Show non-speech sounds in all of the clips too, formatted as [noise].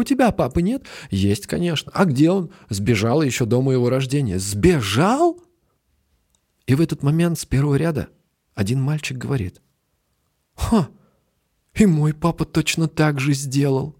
у тебя папы нет? Есть, конечно. А где он? Сбежал еще до моего рождения. Сбежал? И в этот момент с первого ряда один мальчик говорит. Ха, и мой папа точно так же сделал.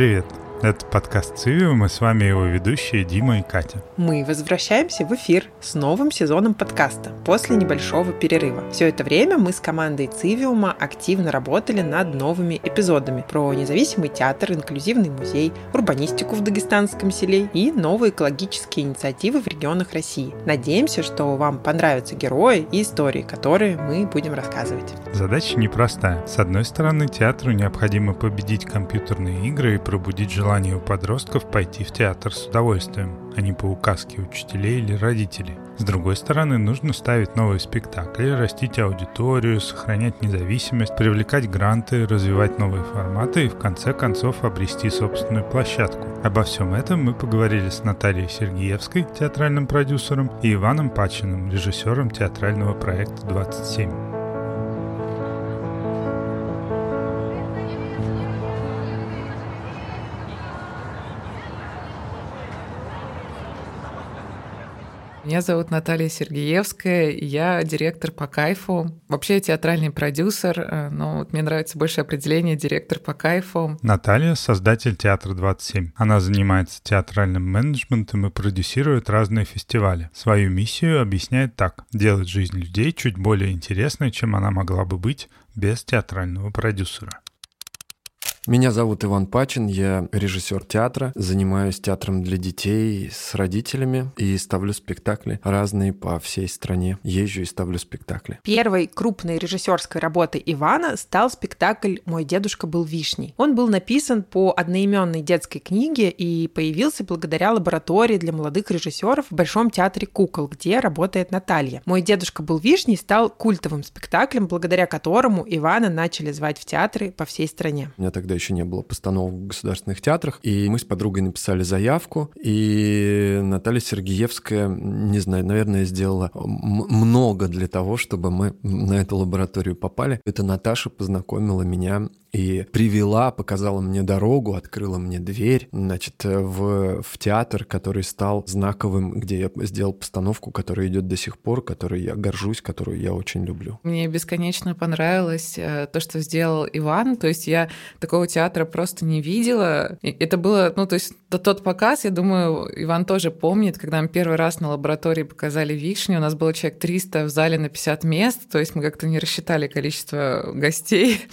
Привет! Это подкаст Цивиум, и с вами его ведущие Дима и Катя. Мы возвращаемся в эфир с новым сезоном подкаста после небольшого перерыва. Все это время мы с командой Цивиума активно работали над новыми эпизодами про независимый театр, инклюзивный музей, урбанистику в дагестанском селе и новые экологические инициативы в регионах России. Надеемся, что вам понравятся герои и истории, которые мы будем рассказывать. Задача непростая. С одной стороны, театру необходимо победить компьютерные игры и пробудить желание желание у подростков пойти в театр с удовольствием, а не по указке учителей или родителей. С другой стороны, нужно ставить новые спектакли, растить аудиторию, сохранять независимость, привлекать гранты, развивать новые форматы и в конце концов обрести собственную площадку. Обо всем этом мы поговорили с Натальей Сергеевской, театральным продюсером, и Иваном Пачиным, режиссером театрального проекта «27». Меня зовут Наталья Сергеевская, я директор по кайфу. Вообще я театральный продюсер, э, но вот мне нравится больше определение директор по кайфу. Наталья — создатель Театра 27. Она занимается театральным менеджментом и продюсирует разные фестивали. Свою миссию объясняет так — делать жизнь людей чуть более интересной, чем она могла бы быть без театрального продюсера. Меня зовут Иван Пачин, я режиссер театра, занимаюсь театром для детей с родителями и ставлю спектакли разные по всей стране. Езжу и ставлю спектакли. Первой крупной режиссерской работой Ивана стал спектакль «Мой дедушка был вишней». Он был написан по одноименной детской книге и появился благодаря лаборатории для молодых режиссеров в Большом театре кукол, где работает Наталья. «Мой дедушка был вишней» стал культовым спектаклем, благодаря которому Ивана начали звать в театры по всей стране. Меня тогда еще не было постановок в государственных театрах. И мы с подругой написали заявку, и Наталья Сергеевская, не знаю, наверное, сделала много для того, чтобы мы на эту лабораторию попали. Это Наташа познакомила меня и привела, показала мне дорогу, открыла мне дверь, значит, в, в театр, который стал знаковым, где я сделал постановку, которая идет до сих пор, которой я горжусь, которую я очень люблю. Мне бесконечно понравилось э, то, что сделал Иван, то есть я такого театра просто не видела. И это было, ну, то есть тот показ, я думаю, Иван тоже помнит, когда мы первый раз на лаборатории показали вишни, у нас было человек 300 в зале на 50 мест, то есть мы как-то не рассчитали количество гостей. [laughs]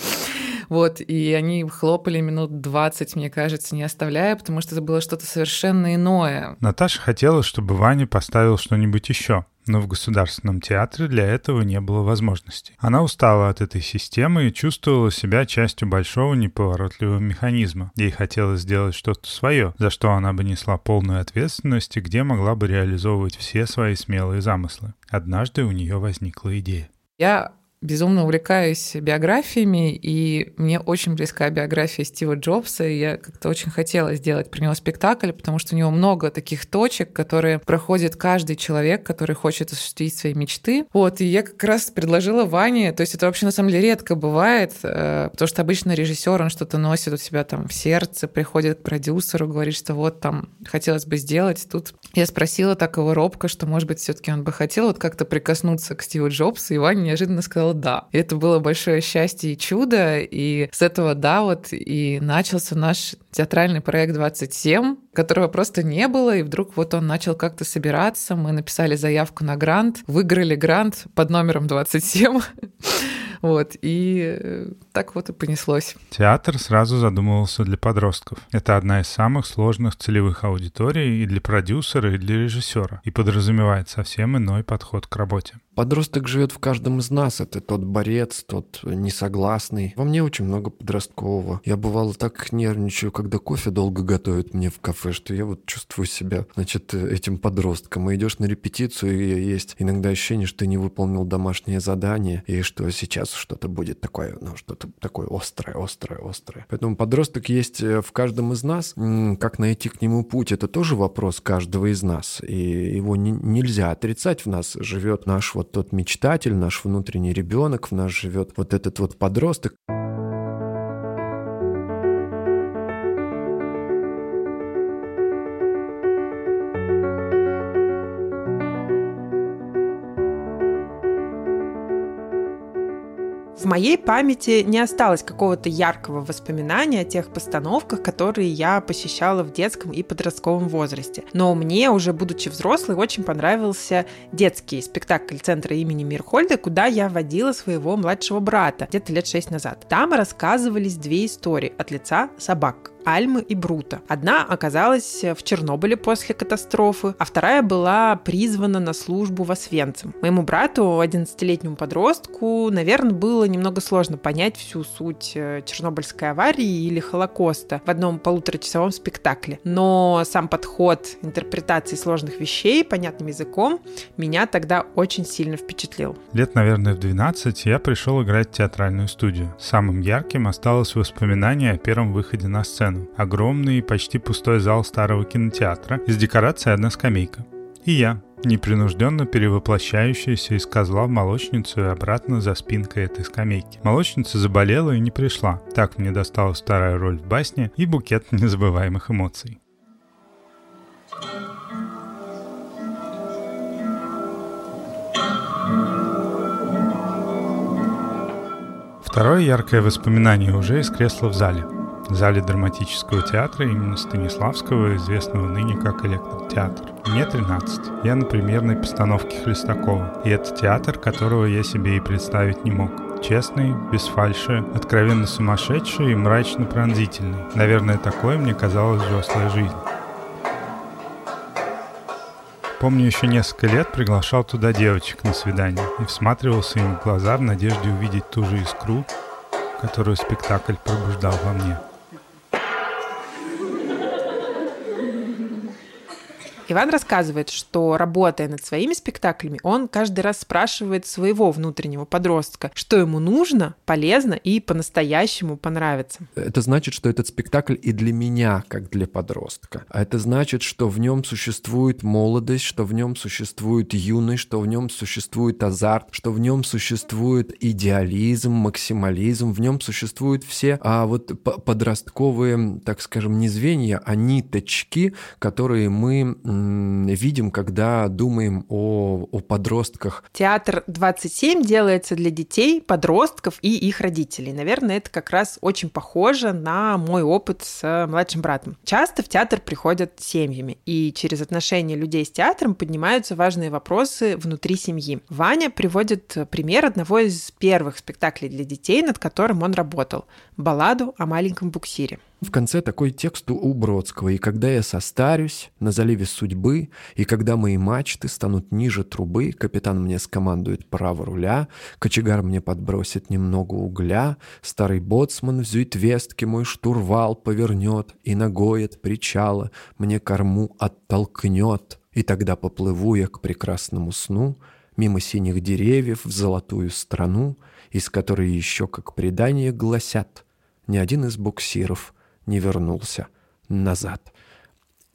Вот, и они хлопали минут 20, мне кажется, не оставляя, потому что это было что-то совершенно иное. Наташа хотела, чтобы Ваня поставил что-нибудь еще, но в Государственном театре для этого не было возможности. Она устала от этой системы и чувствовала себя частью большого неповоротливого механизма. Ей хотелось сделать что-то свое, за что она бы несла полную ответственность и где могла бы реализовывать все свои смелые замыслы. Однажды у нее возникла идея. Я безумно увлекаюсь биографиями, и мне очень близка биография Стива Джобса, и я как-то очень хотела сделать про него спектакль, потому что у него много таких точек, которые проходит каждый человек, который хочет осуществить свои мечты. Вот, и я как раз предложила Ване, то есть это вообще на самом деле редко бывает, э, потому что обычно режиссер, он что-то носит у себя там в сердце, приходит к продюсеру, говорит, что вот там хотелось бы сделать. Тут я спросила так его робко, что, может быть, все таки он бы хотел вот как-то прикоснуться к Стиву Джобсу, и Ваня неожиданно сказал, сказала «да». И это было большое счастье и чудо, и с этого «да» вот и начался наш театральный проект 27, которого просто не было, и вдруг вот он начал как-то собираться, мы написали заявку на грант, выиграли грант под номером 27, [laughs] вот, и э, так вот и понеслось. Театр сразу задумывался для подростков. Это одна из самых сложных целевых аудиторий и для продюсера, и для режиссера, и подразумевает совсем иной подход к работе. Подросток живет в каждом из нас. Это тот борец, тот несогласный. Во мне очень много подросткового. Я бывало так нервничаю, когда кофе долго готовят мне в кафе, что я вот чувствую себя, значит, этим подростком. И идешь на репетицию, и есть иногда ощущение, что ты не выполнил домашнее задание, и что сейчас что-то будет такое, ну, что-то такое острое, острое, острое. Поэтому подросток есть э, в каждом из нас. Как найти к нему путь, это тоже вопрос каждого из нас. И его не, нельзя отрицать. В нас живет наш вот тот мечтатель, наш внутренний ребенок, в нас живет вот этот вот подросток. Моей памяти не осталось какого-то яркого воспоминания о тех постановках, которые я посещала в детском и подростковом возрасте. Но мне, уже будучи взрослой, очень понравился детский спектакль Центра имени Мирхольда, куда я водила своего младшего брата где-то лет шесть назад. Там рассказывались две истории от лица собак. Альмы и Брута. Одна оказалась в Чернобыле после катастрофы, а вторая была призвана на службу в Освенцим. Моему брату, 11-летнему подростку, наверное, было немного сложно понять всю суть э, Чернобыльской аварии или Холокоста в одном полуторачасовом спектакле. Но сам подход интерпретации сложных вещей понятным языком меня тогда очень сильно впечатлил. Лет, наверное, в 12 я пришел играть в театральную студию. Самым ярким осталось воспоминание о первом выходе на сцену сцену. Огромный, почти пустой зал старого кинотеатра, из декорации одна скамейка. И я, непринужденно перевоплощающаяся из козла в молочницу и обратно за спинкой этой скамейки. Молочница заболела и не пришла. Так мне досталась вторая роль в басне и букет незабываемых эмоций. Второе яркое воспоминание уже из кресла в зале – в зале драматического театра имени Станиславского, известного ныне как Электротеатр. Мне 13. Я на премьерной постановке Хлестакова. И это театр, которого я себе и представить не мог. Честный, без фальши, откровенно сумасшедший и мрачно пронзительный. Наверное, такое мне казалась взрослая жизнь. Помню, еще несколько лет приглашал туда девочек на свидание и всматривался им в глаза в надежде увидеть ту же искру, которую спектакль пробуждал во мне. Иван рассказывает, что работая над своими спектаклями, он каждый раз спрашивает своего внутреннего подростка, что ему нужно, полезно и по-настоящему понравится. Это значит, что этот спектакль и для меня, как для подростка. А это значит, что в нем существует молодость, что в нем существует юность, что в нем существует азарт, что в нем существует идеализм, максимализм, в нем существуют все а вот подростковые, так скажем, не звенья, а ниточки, которые мы видим, когда думаем о, о подростках. Театр 27 делается для детей, подростков и их родителей. Наверное, это как раз очень похоже на мой опыт с младшим братом. Часто в театр приходят семьями, и через отношения людей с театром поднимаются важные вопросы внутри семьи. Ваня приводит пример одного из первых спектаклей для детей, над которым он работал – балладу о маленьком буксире. В конце такой текст у Бродского «И когда я состарюсь на заливе судьбы, и когда мои мачты станут ниже трубы, капитан мне скомандует право руля, кочегар мне подбросит немного угля, старый боцман в зюитвестке мой штурвал повернет и ногой от причала мне корму оттолкнет, и тогда поплыву я к прекрасному сну, мимо синих деревьев в золотую страну, из которой еще, как предание гласят, ни один из буксиров — не вернулся назад.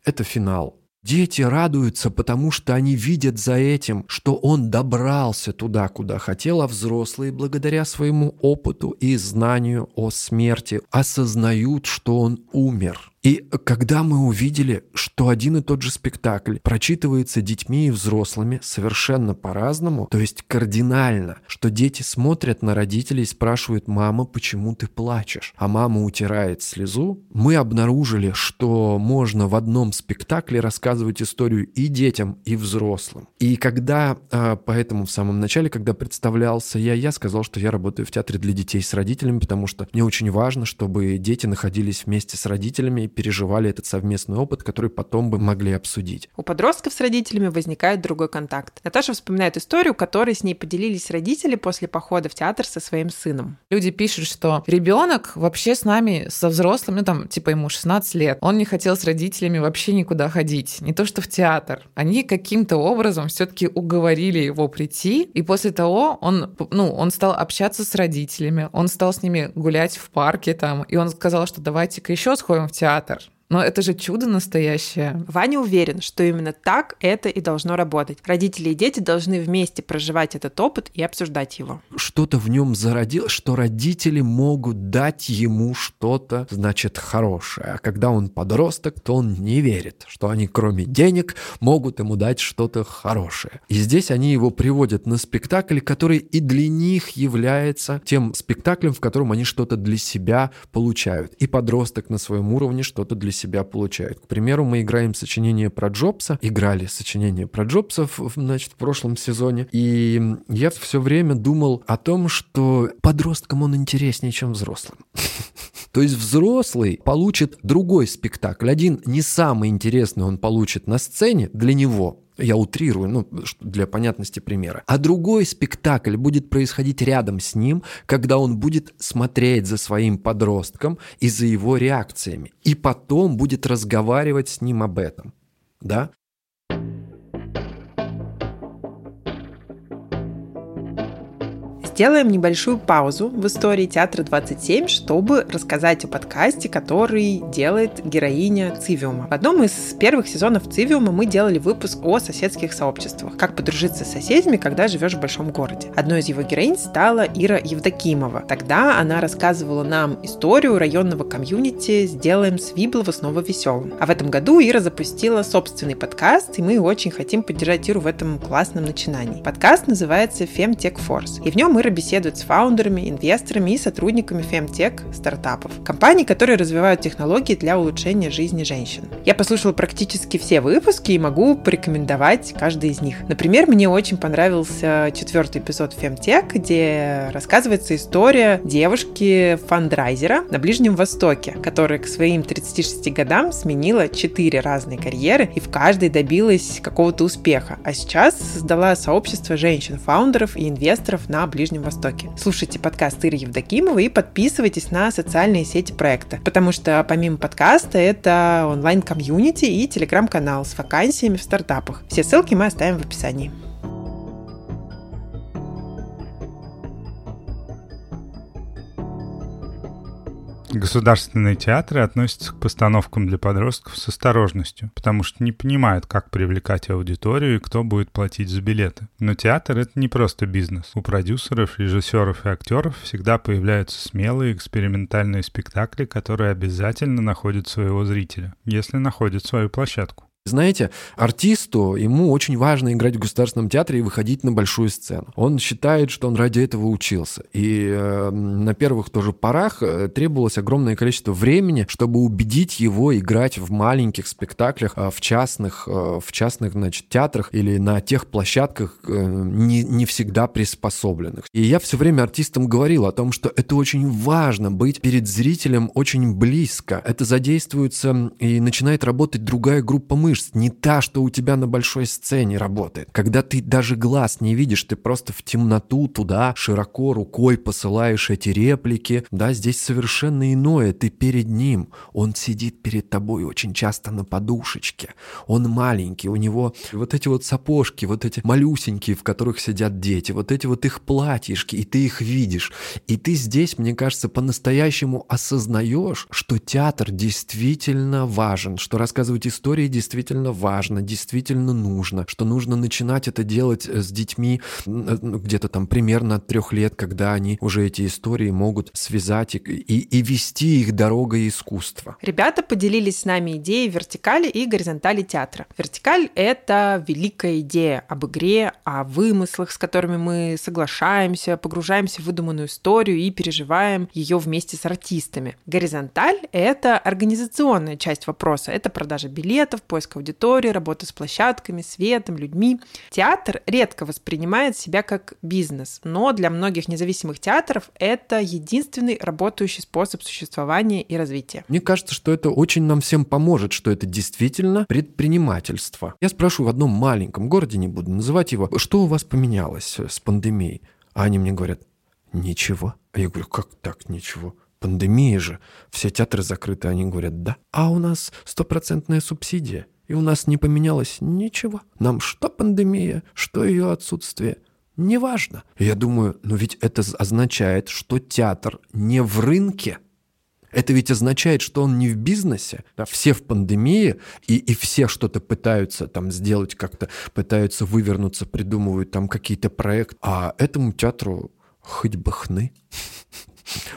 Это финал. Дети радуются, потому что они видят за этим, что он добрался туда, куда хотел, а взрослые, благодаря своему опыту и знанию о смерти, осознают, что он умер – и когда мы увидели, что один и тот же спектакль прочитывается детьми и взрослыми совершенно по-разному, то есть кардинально, что дети смотрят на родителей и спрашивают, мама, почему ты плачешь? А мама утирает слезу, мы обнаружили, что можно в одном спектакле рассказывать историю и детям, и взрослым. И когда, а, поэтому в самом начале, когда представлялся я, я сказал, что я работаю в театре для детей с родителями, потому что мне очень важно, чтобы дети находились вместе с родителями переживали этот совместный опыт, который потом бы могли обсудить. У подростков с родителями возникает другой контакт. Наташа вспоминает историю, которой с ней поделились родители после похода в театр со своим сыном. Люди пишут, что ребенок вообще с нами, со взрослым, ну там, типа ему 16 лет, он не хотел с родителями вообще никуда ходить, не то что в театр. Они каким-то образом все-таки уговорили его прийти, и после того он, ну, он стал общаться с родителями, он стал с ними гулять в парке там, и он сказал, что давайте-ка еще сходим в театр. avatar Но это же чудо настоящее. Ваня уверен, что именно так это и должно работать. Родители и дети должны вместе проживать этот опыт и обсуждать его. Что-то в нем зародилось, что родители могут дать ему что-то, значит, хорошее. А когда он подросток, то он не верит, что они кроме денег могут ему дать что-то хорошее. И здесь они его приводят на спектакль, который и для них является тем спектаклем, в котором они что-то для себя получают. И подросток на своем уровне что-то для себя себя получают. К примеру, мы играем сочинение про Джобса, играли сочинение про Джобса, значит, в прошлом сезоне, и я все время думал о том, что подросткам он интереснее, чем взрослым. [laughs] То есть взрослый получит другой спектакль. Один не самый интересный он получит на сцене для него, я утрирую, ну, для понятности примера. А другой спектакль будет происходить рядом с ним, когда он будет смотреть за своим подростком и за его реакциями. И потом будет разговаривать с ним об этом. Да? Сделаем небольшую паузу в истории Театра 27, чтобы рассказать о подкасте, который делает героиня Цивиума. В одном из первых сезонов Цивиума мы делали выпуск о соседских сообществах. Как подружиться с соседями, когда живешь в большом городе. Одной из его героинь стала Ира Евдокимова. Тогда она рассказывала нам историю районного комьюнити «Сделаем Свиблова снова веселым». А в этом году Ира запустила собственный подкаст, и мы очень хотим поддержать Иру в этом классном начинании. Подкаст называется Femtech Force, и в нем Ира беседует с фаундерами, инвесторами и сотрудниками фемтек стартапов, компаний, которые развивают технологии для улучшения жизни женщин. Я послушала практически все выпуски и могу порекомендовать каждый из них. Например, мне очень понравился четвертый эпизод Фемтек, где рассказывается история девушки-фандрайзера на Ближнем Востоке, которая к своим 36 годам сменила 4 разные карьеры и в каждой добилась какого-то успеха, а сейчас создала сообщество женщин-фаундеров и инвесторов на Ближнем Ближнем Востоке. Слушайте подкаст Иры Евдокимовой и подписывайтесь на социальные сети проекта, потому что помимо подкаста это онлайн-комьюнити и телеграм-канал с вакансиями в стартапах. Все ссылки мы оставим в описании. Государственные театры относятся к постановкам для подростков с осторожностью, потому что не понимают, как привлекать аудиторию и кто будет платить за билеты. Но театр — это не просто бизнес. У продюсеров, режиссеров и актеров всегда появляются смелые экспериментальные спектакли, которые обязательно находят своего зрителя, если находят свою площадку. Знаете, артисту, ему очень важно играть в государственном театре и выходить на большую сцену. Он считает, что он ради этого учился. И э, на первых тоже порах э, требовалось огромное количество времени, чтобы убедить его играть в маленьких спектаклях, э, в частных, э, в частных, значит, театрах или на тех площадках э, не, не всегда приспособленных. И я все время артистам говорил о том, что это очень важно быть перед зрителем очень близко. Это задействуется и начинает работать другая группа мышц мышц, не та, что у тебя на большой сцене работает. Когда ты даже глаз не видишь, ты просто в темноту туда широко рукой посылаешь эти реплики. Да, здесь совершенно иное, ты перед ним. Он сидит перед тобой очень часто на подушечке. Он маленький, у него вот эти вот сапожки, вот эти малюсенькие, в которых сидят дети, вот эти вот их платьишки, и ты их видишь. И ты здесь, мне кажется, по-настоящему осознаешь, что театр действительно важен, что рассказывать истории действительно действительно важно, действительно нужно, что нужно начинать это делать э, с детьми э, ну, где-то там примерно от трех лет, когда они уже эти истории могут связать и, и, и вести их дорогой искусства. Ребята поделились с нами идеей вертикали и горизонтали театра. Вертикаль — это великая идея об игре, о вымыслах, с которыми мы соглашаемся, погружаемся в выдуманную историю и переживаем ее вместе с артистами. Горизонталь — это организационная часть вопроса. Это продажа билетов, поиск поиск аудитории, работа с площадками, светом, людьми. Театр редко воспринимает себя как бизнес, но для многих независимых театров это единственный работающий способ существования и развития. Мне кажется, что это очень нам всем поможет, что это действительно предпринимательство. Я спрошу в одном маленьком городе, не буду называть его, что у вас поменялось с пандемией? А они мне говорят, ничего. А я говорю, как так ничего? Пандемия же, все театры закрыты. Они говорят, да. А у нас стопроцентная субсидия. И у нас не поменялось ничего. Нам что пандемия, что ее отсутствие – неважно. Я думаю, но ведь это означает, что театр не в рынке. Это ведь означает, что он не в бизнесе. Да? Все в пандемии, и, и все что-то пытаются там сделать, как-то пытаются вывернуться, придумывают там какие-то проекты. А этому театру хоть бы хны.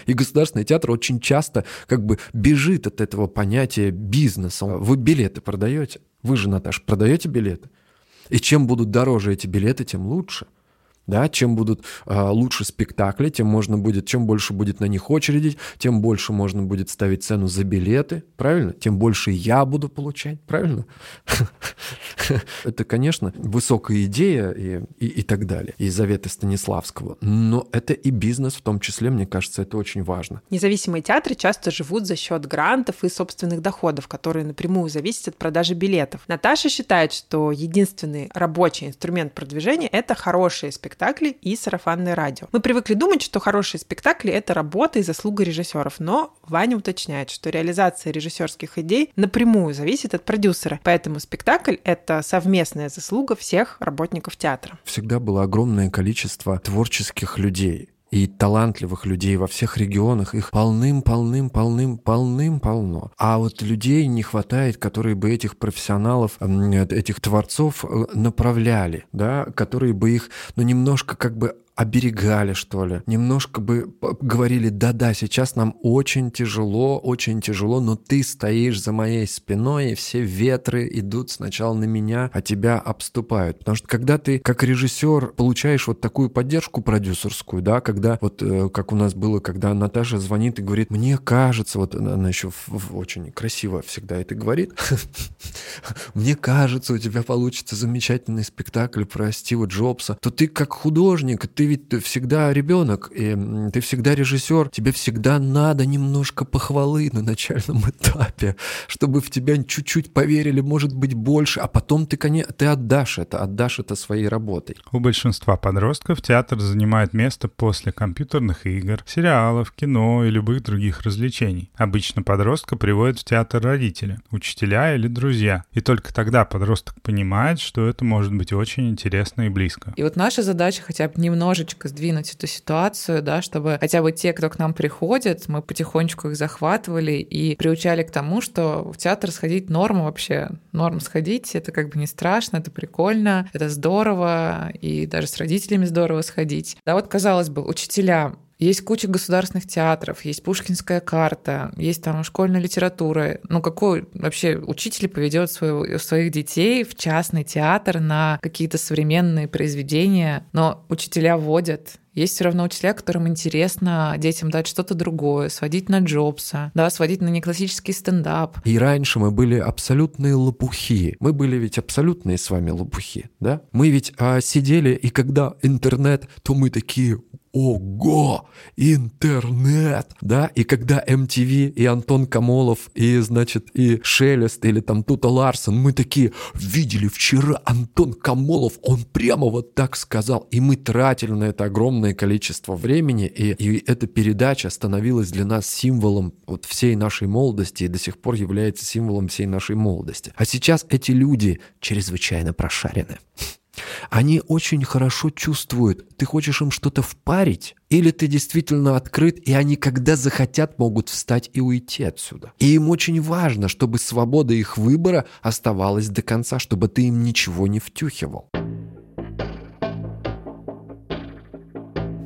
И государственный театр очень часто как бы бежит от этого понятия бизнеса. Вы билеты продаете? Вы же, Наташа, продаете билеты? И чем будут дороже эти билеты, тем лучше да, чем будут э, лучше спектакли, тем можно будет, чем больше будет на них очереди, тем больше можно будет ставить цену за билеты, правильно? Тем больше я буду получать, правильно? [laughs] Это, конечно, высокая идея и, и, и так далее, и заветы Станиславского, но это и бизнес в том числе, мне кажется, это очень важно. Независимые театры часто живут за счет грантов и собственных доходов, которые напрямую зависят от продажи билетов. Наташа считает, что единственный рабочий инструмент продвижения — это хорошие спектакли, спектакли и сарафанное радио. Мы привыкли думать, что хорошие спектакли — это работа и заслуга режиссеров, но Ваня уточняет, что реализация режиссерских идей напрямую зависит от продюсера, поэтому спектакль — это совместная заслуга всех работников театра. Всегда было огромное количество творческих людей, и талантливых людей во всех регионах, их полным-полным-полным, полным-полно. А вот людей не хватает, которые бы этих профессионалов, этих творцов э, направляли, да, которые бы их, ну, немножко как бы оберегали, что ли, немножко бы говорили, да-да, сейчас нам очень тяжело, очень тяжело, но ты стоишь за моей спиной, и все ветры идут сначала на меня, а тебя обступают. Потому что когда ты как режиссер получаешь вот такую поддержку продюсерскую, да, когда вот э, как у нас было, когда Наташа звонит и говорит, мне кажется, вот она еще очень красиво всегда это говорит, [laughs] мне кажется, у тебя получится замечательный спектакль про Стива Джобса, то ты как художник, ты ведь всегда ребенок, и ты всегда режиссер, тебе всегда надо немножко похвалы на начальном [laughs] этапе, чтобы в тебя чуть-чуть поверили, может быть, больше, а потом ты, конечно, ты отдашь это, отдашь это своей работой. У большинства подростков театр занимает место после компьютерных игр, сериалов, кино и любых других развлечений. Обычно подростка приводят в театр родители, учителя или друзья. И только тогда подросток понимает, что это может быть очень интересно и близко. И вот наша задача хотя бы немного немножечко сдвинуть эту ситуацию, да, чтобы хотя бы те, кто к нам приходит, мы потихонечку их захватывали и приучали к тому, что в театр сходить норма вообще. Норм сходить, это как бы не страшно, это прикольно, это здорово, и даже с родителями здорово сходить. Да, вот, казалось бы, учителя есть куча государственных театров, есть Пушкинская карта, есть там школьная литература. Ну какой вообще учитель поведет своих детей в частный театр на какие-то современные произведения? Но учителя водят, есть все равно учителя, которым интересно детям дать что-то другое, сводить на Джобса, да, сводить на неклассический стендап. И раньше мы были абсолютные лопухи. Мы были ведь абсолютные с вами лопухи, да? Мы ведь а, сидели, и когда интернет, то мы такие, ого, интернет, да, и когда MTV и Антон Камолов и, значит, и Шелест или там Тута Ларсон, мы такие, видели вчера Антон Камолов, он прямо вот так сказал, и мы тратили на это огромное количество времени, и, и эта передача становилась для нас символом вот всей нашей молодости и до сих пор является символом всей нашей молодости. А сейчас эти люди чрезвычайно прошарены. Они очень хорошо чувствуют, ты хочешь им что-то впарить, или ты действительно открыт, и они, когда захотят, могут встать и уйти отсюда. И им очень важно, чтобы свобода их выбора оставалась до конца, чтобы ты им ничего не втюхивал.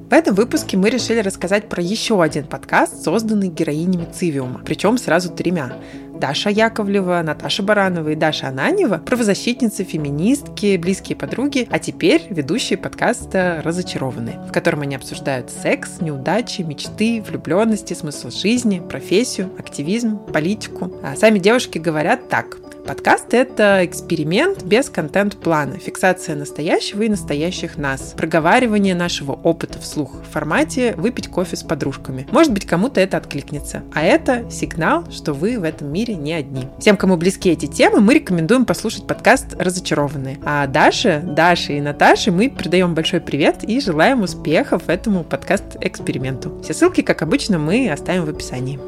В этом выпуске мы решили рассказать про еще один подкаст, созданный героинями Цивиума, причем сразу тремя. Даша Яковлева, Наташа Баранова и Даша Ананева, правозащитницы, феминистки, близкие подруги, а теперь ведущие подкаста «Разочарованные», в котором они обсуждают секс, неудачи, мечты, влюбленности, смысл жизни, профессию, активизм, политику. А сами девушки говорят так. Подкаст — это эксперимент без контент-плана, фиксация настоящего и настоящих нас, проговаривание нашего опыта вслух в формате «выпить кофе с подружками». Может быть, кому-то это откликнется. А это сигнал, что вы в этом мире не одни. Всем, кому близки эти темы, мы рекомендуем послушать подкаст «Разочарованные». А Даша, Даша и Наташе мы передаем большой привет и желаем успехов этому подкаст-эксперименту. Все ссылки, как обычно, мы оставим в описании.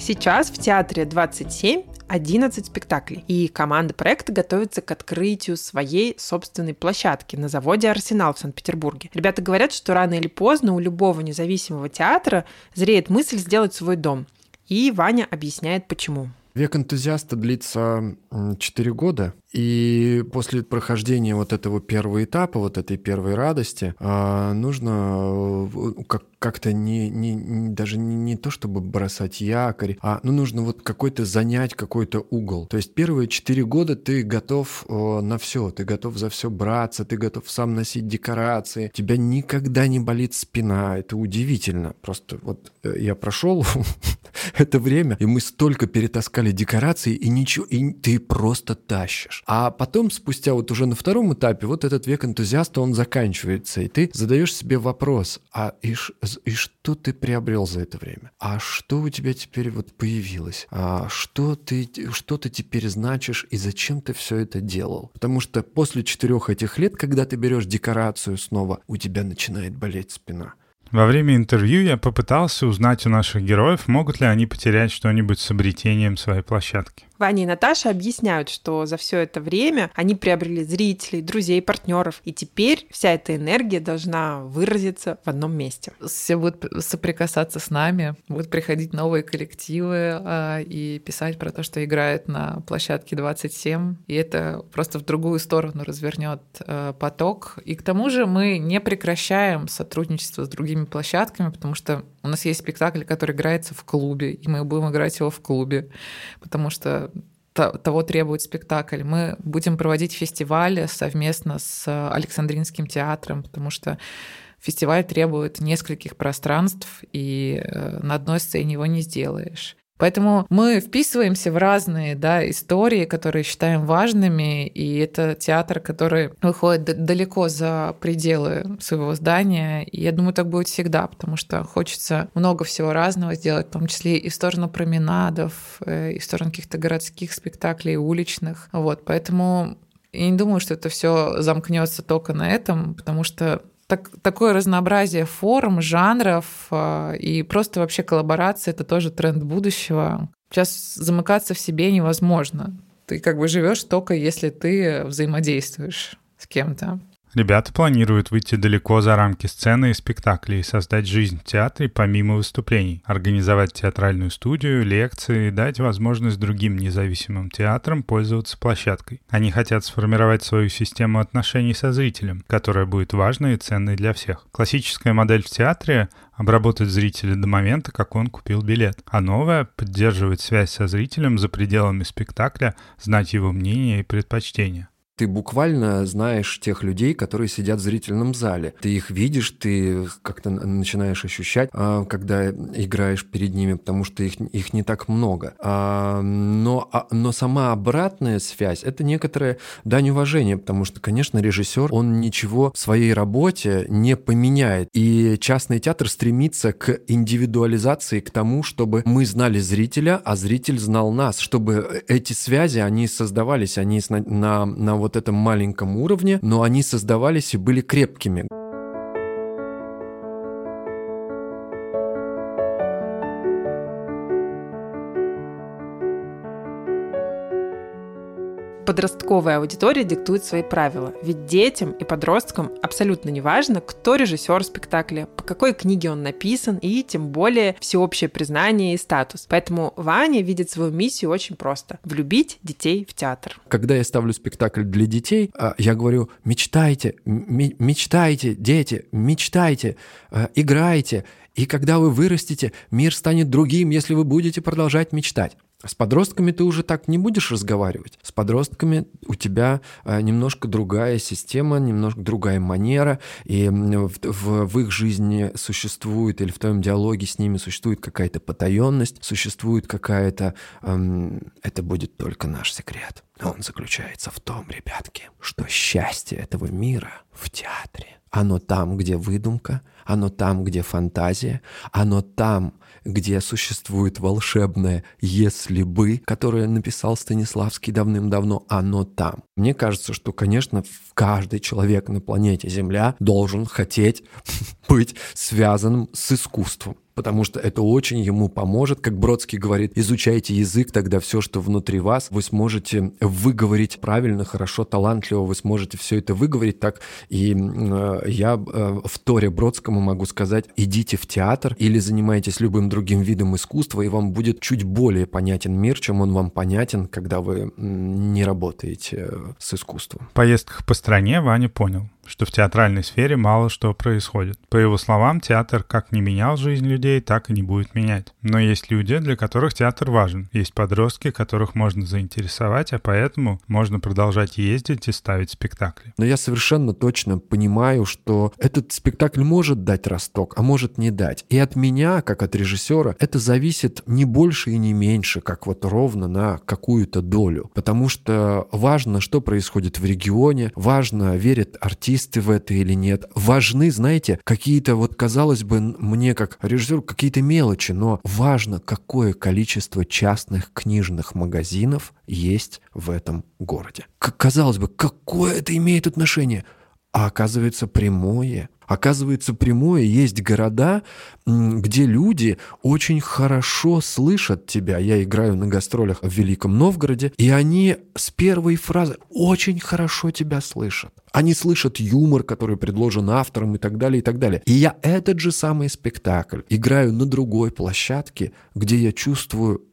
Сейчас в театре 27 11 спектаклей, и команда проекта готовится к открытию своей собственной площадки на заводе «Арсенал» в Санкт-Петербурге. Ребята говорят, что рано или поздно у любого независимого театра зреет мысль сделать свой дом. И Ваня объясняет, почему. Век энтузиаста длится 4 года, и после прохождения вот этого первого этапа, вот этой первой радости, а, нужно э, как как-то не, не, не даже не, не то, чтобы бросать якорь, а ну, нужно вот какой-то занять какой-то угол. То есть первые четыре года ты готов о, на все, ты готов за все браться, ты готов сам носить декорации, тебя никогда не болит спина, это удивительно. Просто вот э, я прошел [laughs] это время, и мы столько перетаскали декорации, и ничего, и ты просто тащишь. А потом, спустя вот уже на втором этапе, вот этот век энтузиаста, он заканчивается, и ты задаешь себе вопрос, а и, и что ты приобрел за это время? А что у тебя теперь вот появилось? А что ты, что ты теперь значишь и зачем ты все это делал? Потому что после четырех этих лет, когда ты берешь декорацию снова, у тебя начинает болеть спина. Во время интервью я попытался узнать у наших героев, могут ли они потерять что-нибудь с обретением своей площадки. Ваня и Наташа объясняют, что за все это время они приобрели зрителей, друзей, партнеров, и теперь вся эта энергия должна выразиться в одном месте. Все будут соприкасаться с нами, будут приходить новые коллективы а, и писать про то, что играют на площадке 27, и это просто в другую сторону развернет а, поток. И к тому же мы не прекращаем сотрудничество с другими площадками, потому что у нас есть спектакль, который играется в клубе, и мы будем играть его в клубе, потому что того требует спектакль. Мы будем проводить фестивали совместно с Александринским театром, потому что фестиваль требует нескольких пространств, и э, на одной сцене его не сделаешь. Поэтому мы вписываемся в разные да, истории, которые считаем важными, и это театр, который выходит далеко за пределы своего здания. И я думаю, так будет всегда, потому что хочется много всего разного сделать, в том числе и в сторону променадов, э, и в сторону каких-то городских спектаклей, уличных. Вот, поэтому я не думаю, что это все замкнется только на этом, потому что так, такое разнообразие форм, жанров э, и просто вообще коллаборация — это тоже тренд будущего. Сейчас замыкаться в себе невозможно. Ты как бы живешь только если ты взаимодействуешь с кем-то. Ребята планируют выйти далеко за рамки сцены и спектаклей и создать жизнь в театре помимо выступлений, организовать театральную студию, лекции, дать возможность другим независимым театрам пользоваться площадкой. Они хотят сформировать свою систему отношений со зрителем, которая будет важной и ценной для всех. Классическая модель в театре — обработать зрителя до момента, как он купил билет, а новая — поддерживать связь со зрителем за пределами спектакля, знать его мнение и предпочтения ты буквально знаешь тех людей, которые сидят в зрительном зале. Ты их видишь, ты как-то начинаешь ощущать, а, когда играешь перед ними, потому что их, их не так много. А, но, а, но сама обратная связь — это некоторое дань уважения, потому что, конечно, режиссер, он ничего в своей работе не поменяет. И частный театр стремится к индивидуализации, к тому, чтобы мы знали зрителя, а зритель знал нас, чтобы эти связи, они создавались, они на, на, на вот вот этом маленьком уровне, но они создавались и были крепкими. Подростковая аудитория диктует свои правила. Ведь детям и подросткам абсолютно не важно, кто режиссер спектакля, по какой книге он написан и тем более всеобщее признание и статус. Поэтому Ваня видит свою миссию очень просто – влюбить детей в театр. Когда я ставлю спектакль для детей, а, я говорю «мечтайте, мечтайте, дети, мечтайте, а, играйте, и когда вы вырастете, мир станет другим, если вы будете продолжать мечтать». С подростками ты уже так не будешь разговаривать. С подростками у тебя э, немножко другая система, немножко другая манера, и в, в, в их жизни существует, или в твоем диалоге с ними существует какая-то потаенность, существует какая-то... Эм, это будет только наш секрет. Он заключается в том, ребятки, что счастье этого мира в театре. Оно там, где выдумка, оно там, где фантазия, оно там, где существует волшебное «если бы», которое написал Станиславский давным-давно, оно там. Мне кажется, что, конечно, каждый человек на планете Земля должен хотеть [laughs] быть связанным с искусством потому что это очень ему поможет. Как Бродский говорит, изучайте язык, тогда все, что внутри вас, вы сможете выговорить правильно, хорошо, талантливо, вы сможете все это выговорить так. И э, я э, в Торе Бродскому могу сказать, идите в театр или занимайтесь любым другим видом искусства, и вам будет чуть более понятен мир, чем он вам понятен, когда вы не работаете с искусством. В поездках по стране Ваня понял, что в театральной сфере мало что происходит. По его словам, театр как не менял жизнь людей, так и не будет менять. Но есть люди, для которых театр важен. Есть подростки, которых можно заинтересовать, а поэтому можно продолжать ездить и ставить спектакли. Но я совершенно точно понимаю, что этот спектакль может дать росток, а может не дать. И от меня, как от режиссера, это зависит не больше и не меньше, как вот ровно на какую-то долю. Потому что важно, что происходит в регионе, важно, верит артист, специалисты в это или нет. Важны, знаете, какие-то вот, казалось бы, мне как режиссеру какие-то мелочи, но важно, какое количество частных книжных магазинов есть в этом городе. Как казалось бы, какое это имеет отношение? А оказывается, прямое. Оказывается, прямое есть города, где люди очень хорошо слышат тебя. Я играю на гастролях в Великом Новгороде, и они с первой фразы очень хорошо тебя слышат. Они слышат юмор, который предложен автором и так далее, и так далее. И я этот же самый спектакль играю на другой площадке, где я чувствую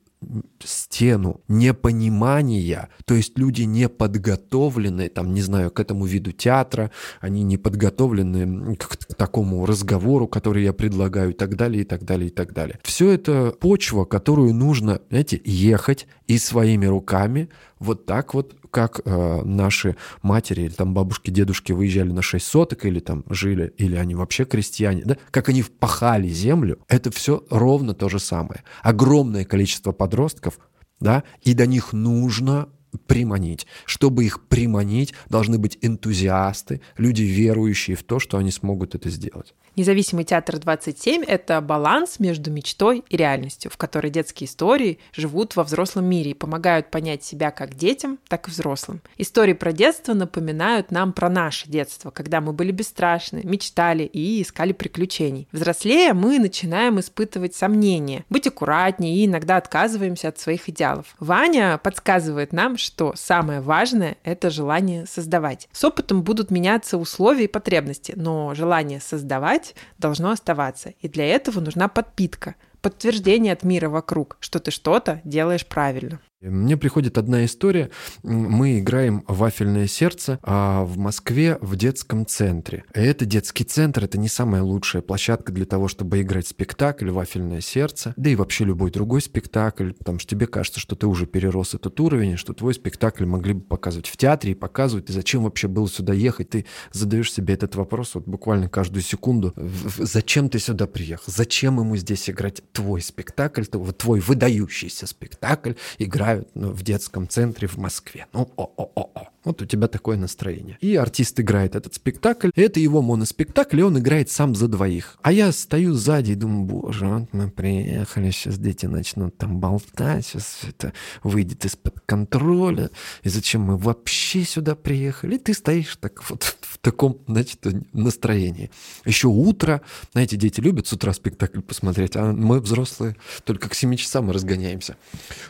стену непонимания, то есть люди не подготовлены, там, не знаю, к этому виду театра, они не подготовлены к, к такому разговору, который я предлагаю, и так далее, и так далее, и так далее. Все это почва, которую нужно, знаете, ехать и своими руками вот так вот, как э, наши матери или там бабушки, дедушки выезжали на 6 соток или там жили, или они вообще крестьяне, да, как они впахали землю, это все ровно то же самое. Огромное количество подростков, да, и до них нужно приманить. Чтобы их приманить, должны быть энтузиасты, люди, верующие в то, что они смогут это сделать. Независимый театр 27 — это баланс между мечтой и реальностью, в которой детские истории живут во взрослом мире и помогают понять себя как детям, так и взрослым. Истории про детство напоминают нам про наше детство, когда мы были бесстрашны, мечтали и искали приключений. Взрослея мы начинаем испытывать сомнения, быть аккуратнее и иногда отказываемся от своих идеалов. Ваня подсказывает нам, что самое важное — это желание создавать. С опытом будут меняться условия и потребности, но желание создавать делать должно оставаться. И для этого нужна подпитка, подтверждение от мира вокруг, что ты что-то делаешь правильно. Мне приходит одна история. Мы играем «Вафельное сердце» а в Москве в детском центре. Это детский центр, это не самая лучшая площадка для того, чтобы играть спектакль «Вафельное сердце», да и вообще любой другой спектакль, потому что тебе кажется, что ты уже перерос этот уровень, что твой спектакль могли бы показывать в театре и показывать, и зачем вообще было сюда ехать. Ты задаешь себе этот вопрос вот буквально каждую секунду. Зачем ты сюда приехал? Зачем ему здесь играть твой спектакль, твой выдающийся спектакль, играть играют ну, в детском центре в Москве. Ну, о-о-о-о. Вот у тебя такое настроение. И артист играет этот спектакль. Это его моноспектакль, и он играет сам за двоих. А я стою сзади и думаю, боже, вот мы приехали, сейчас дети начнут там болтать, сейчас это выйдет из-под контроля. И зачем мы вообще сюда приехали? И ты стоишь так вот в таком, значит, настроении. Еще утро. Знаете, дети любят с утра спектакль посмотреть, а мы взрослые только к 7 часам мы разгоняемся.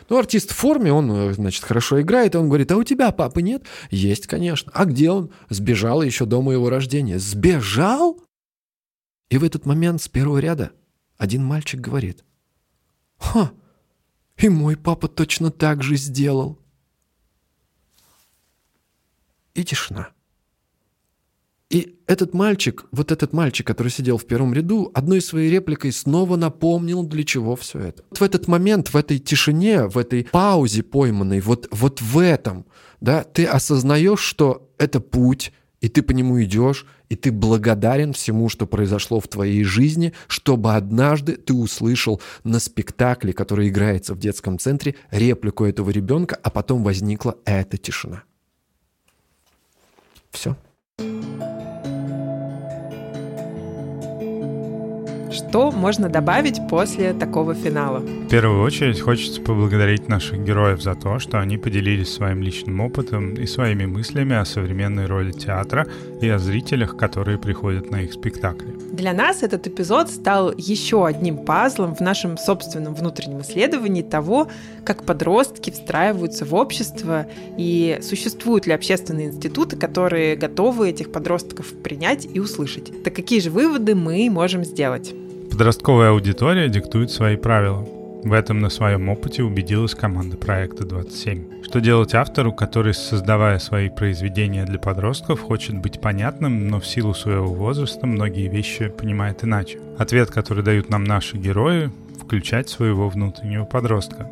Ну, артист в форме, он, значит, хорошо играет, и он говорит, а у тебя папы нет? Есть, конечно. А где он? Сбежал еще до моего рождения. Сбежал? И в этот момент с первого ряда один мальчик говорит. Ха, и мой папа точно так же сделал. И тишина. И этот мальчик, вот этот мальчик, который сидел в первом ряду, одной своей репликой снова напомнил, для чего все это. Вот в этот момент, в этой тишине, в этой паузе пойманной, вот, вот в этом, да, ты осознаешь, что это путь, и ты по нему идешь, и ты благодарен всему, что произошло в твоей жизни, чтобы однажды ты услышал на спектакле, который играется в детском центре, реплику этого ребенка, а потом возникла эта тишина. Все. Что можно добавить после такого финала? В первую очередь хочется поблагодарить наших героев за то, что они поделились своим личным опытом и своими мыслями о современной роли театра и о зрителях, которые приходят на их спектакли. Для нас этот эпизод стал еще одним пазлом в нашем собственном внутреннем исследовании того, как подростки встраиваются в общество и существуют ли общественные институты, которые готовы этих подростков принять и услышать. Так какие же выводы мы можем сделать? Подростковая аудитория диктует свои правила. В этом на своем опыте убедилась команда проекта 27. Что делать автору, который, создавая свои произведения для подростков, хочет быть понятным, но в силу своего возраста многие вещи понимает иначе? Ответ, который дают нам наши герои — включать своего внутреннего подростка.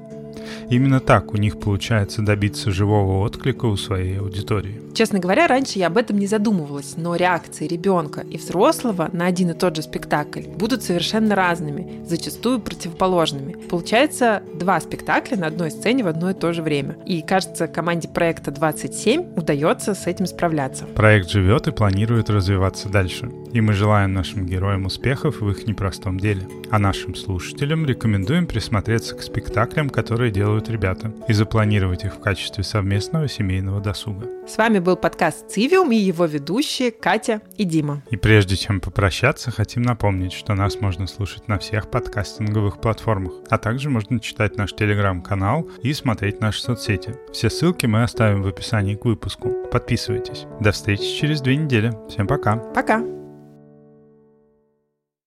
Именно так у них получается добиться живого отклика у своей аудитории. Честно говоря, раньше я об этом не задумывалась, но реакции ребенка и взрослого на один и тот же спектакль будут совершенно разными, зачастую противоположными. Получается два спектакля на одной сцене в одно и то же время. И кажется, команде проекта 27 удается с этим справляться. Проект живет и планирует развиваться дальше. И мы желаем нашим героям успехов в их непростом деле. А нашим слушателям рекомендуем присмотреться к спектаклям, которые делают ребята, и запланировать их в качестве совместного семейного досуга. С вами был подкаст «Цивиум» и его ведущие Катя и Дима. И прежде чем попрощаться, хотим напомнить, что нас можно слушать на всех подкастинговых платформах, а также можно читать наш телеграм-канал и смотреть наши соцсети. Все ссылки мы оставим в описании к выпуску. Подписывайтесь. До встречи через две недели. Всем пока. Пока.